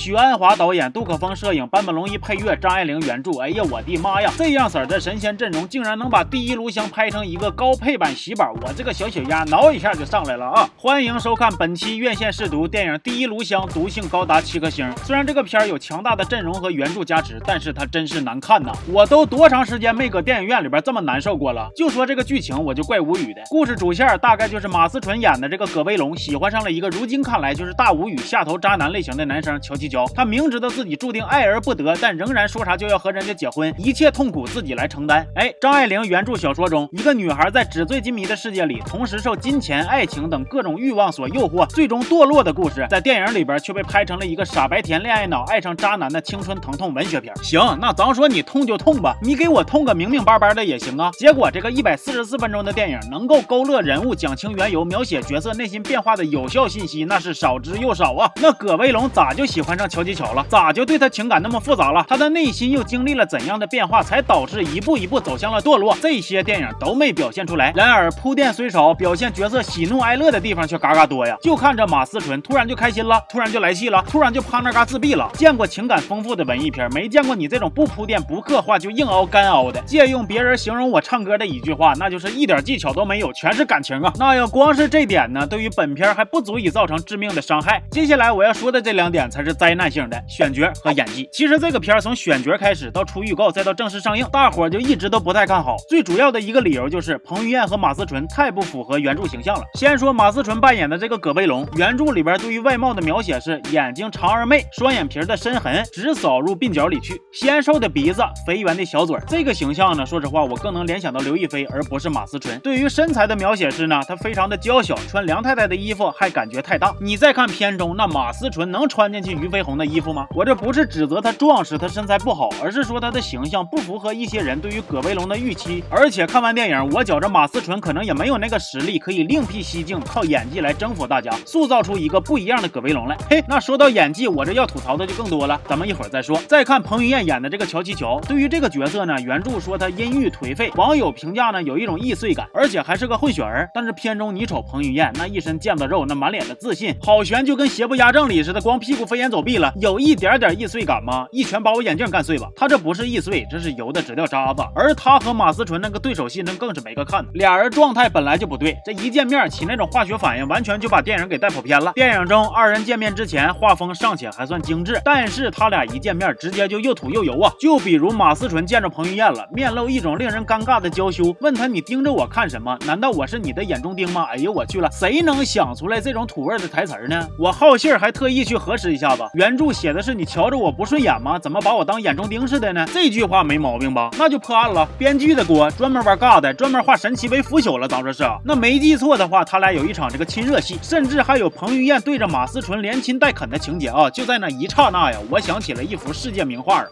许鞍华导演，杜可风摄影，坂本龙一配乐，张爱玲原著。哎呀，我的妈呀！这样式儿的神仙阵容，竟然能把第一炉香拍成一个高配版喜宝，我这个小血压挠一下就上来了啊！欢迎收看本期院线试读电影《第一炉香》，毒性高达七颗星。虽然这个片儿有强大的阵容和原著加持，但是它真是难看呐！我都多长时间没搁电影院里边这么难受过了？就说这个剧情，我就怪无语的。故事主线大概就是马思纯演的这个葛威龙喜欢上了一个如今看来就是大无语下头渣男类型的男生乔七乔。他明知道自己注定爱而不得，但仍然说啥就要和人家结婚，一切痛苦自己来承担。哎，张爱玲原著小说中，一个女孩在纸醉金迷的世界里，同时受金钱、爱情等各种欲望所诱惑，最终堕落的故事，在电影里边却被拍成了一个傻白甜恋爱脑爱上渣男的青春疼痛文学片。行，那咱说你痛就痛吧，你给我痛个明明白白的也行啊。结果这个一百四十四分钟的电影，能够勾勒人物、讲清缘由、描写角色内心变化的有效信息，那是少之又少啊。那葛威龙咋就喜欢上乔吉巧了？咋就对他情感那么复杂了？他的内心又经历了怎样的变化，才导致一步一步走向了堕落？这些电影都没表现出来。然而铺垫虽少，表现角色喜怒哀乐的地方却嘎嘎多呀。就看着马思纯突然就开心了，突然就来气了，突然就趴那嘎自闭了。见过情感丰富的文艺片，没见过你这种不铺垫、不刻画就硬凹干凹的。借用别人形容我唱歌的一句话，那就是一点技巧都没有，全是感情啊。那要光是这点呢，对于本片还不足以造成致命的伤害。接下来我要说的这两点才是灾灾难性的选角和演技。其实这个片儿从选角开始到出预告再到正式上映，大伙儿就一直都不太看好。最主要的一个理由就是彭于晏和马思纯太不符合原著形象了。先说马思纯扮演的这个葛威龙，原著里边对于外貌的描写是眼睛长而媚，双眼皮的深痕直扫入鬓角里去，纤瘦的鼻子，肥圆的小嘴儿。这个形象呢，说实话我更能联想到刘亦菲，而不是马思纯。对于身材的描写是呢，她非常的娇小，穿梁太太的衣服还感觉太大。你再看片中那马思纯能穿进去于飞鸿的衣服吗？我这不是指责他壮实，他身材不好，而是说他的形象不符合一些人对于葛威龙的预期。而且看完电影，我觉着马思纯可能也没有那个实力可以另辟蹊径，靠演技来征服大家，塑造出一个不一样的葛威龙来。嘿，那说到演技，我这要吐槽的就更多了，咱们一会儿再说。再看彭于晏演的这个乔七乔，对于这个角色呢，原著说他阴郁颓废，网友评价呢有一种易碎感，而且还是个混血儿。但是片中你瞅彭于晏那一身腱子肉，那满脸的自信，好悬就跟邪不压正里似的，光屁股飞檐走壁了，有一点点易碎感吗？一拳把我眼镜干碎吧！他这不是易碎，这是油的直掉渣子。而他和马思纯那个对手戏，那更是没个看的。俩人状态本来就不对，这一见面起那种化学反应，完全就把电影给带跑偏了。电影中二人见面之前，画风尚且还算精致，但是他俩一见面，直接就又土又油啊！就比如马思纯见着彭于晏了，面露一种令人尴尬的娇羞，问他你盯着我看什么？难道我是你的眼中钉吗？哎呦我去了，谁能想出来这种土味的台词呢？我好信还特意去核实一下子，原著写的是你瞧着我不顺眼吗？怎么把我当眼中钉似的呢？这句话没毛病吧？那就破案了，编剧的锅，专门玩尬的，专门化神奇为腐朽了，当说是？那没记错的话，他俩有一场这个亲热戏，甚至还有彭于晏对着马思纯连亲带啃的情节啊！就在那一刹那呀，我想起了一幅世界名画。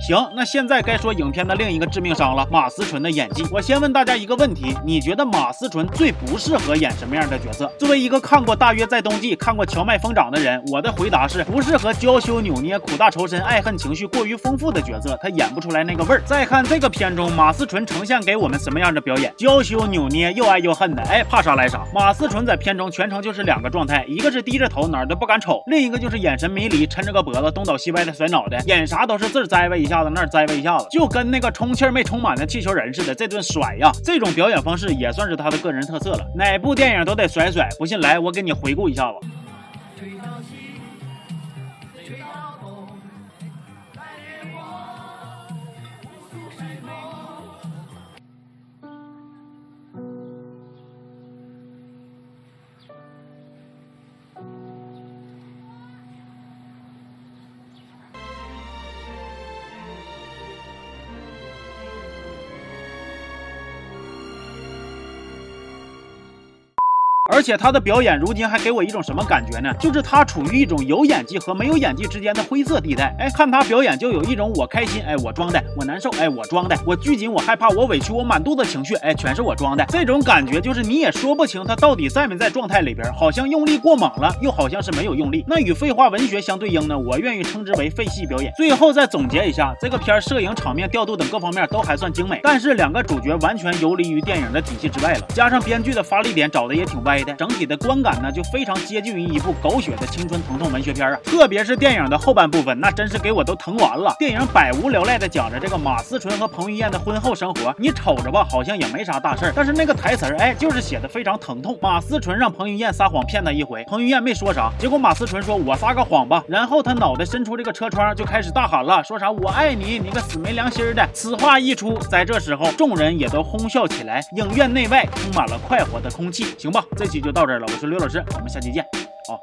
行，那现在该说影片的另一个致命伤了，马思纯的演技。我先问大家一个问题，你觉得马思纯最不适合演什么样的角色？作为一个看过《大约在冬季》、看过《荞麦疯长》的人，我的回答是不适合娇羞扭捏、苦大仇深、爱恨情绪过于丰富的角色，他演不出来那个味儿。再看这个片中，马思纯呈现给我们什么样的表演？娇羞扭捏，又爱又恨的，哎，怕啥来啥。马思纯在片中全程就是两个状态，一个是低着头哪儿都不敢瞅，另一个就是眼神迷离，抻着个脖子东倒西歪的甩脑袋，演啥都是字儿栽歪一下子，那儿栽了一下子，就跟那个充气儿没充满的气球人似的，这顿甩呀，这种表演方式也算是他的个人特色了。哪部电影都得甩甩，不信来我给你回顾一下子。而且他的表演如今还给我一种什么感觉呢？就是他处于一种有演技和没有演技之间的灰色地带。哎，看他表演就有一种我开心，哎，我装的；我难受，哎，我装的；我拘谨，我害怕，我委屈，我满肚子情绪，哎，全是我装的。这种感觉就是你也说不清他到底在没在状态里边，好像用力过猛了，又好像是没有用力。那与废话文学相对应呢，我愿意称之为废戏表演。最后再总结一下，这个片儿摄影、场面、调度等各方面都还算精美，但是两个主角完全游离于电影的体系之外了，加上编剧的发力点找的也挺歪的整体的观感呢就非常接近于一部狗血的青春疼痛文学片啊。特别是电影的后半部分，那真是给我都疼完了。电影百无聊赖的讲着这个马思纯和彭于晏的婚后生活，你瞅着吧，好像也没啥大事儿，但是那个台词儿，哎，就是写的非常疼痛。马思纯让彭于晏撒谎骗他一回，彭于晏没说啥，结果马思纯说：“我撒个谎吧。”然后他脑袋伸出这个车窗，就开始大喊了，说啥“我爱你，你个死没良心的”。此话一出，在这时候，众人也都哄笑起来，影院内外充满了快活的空气。行吧，这期就到这儿了，我是刘老师，我们下期见，好。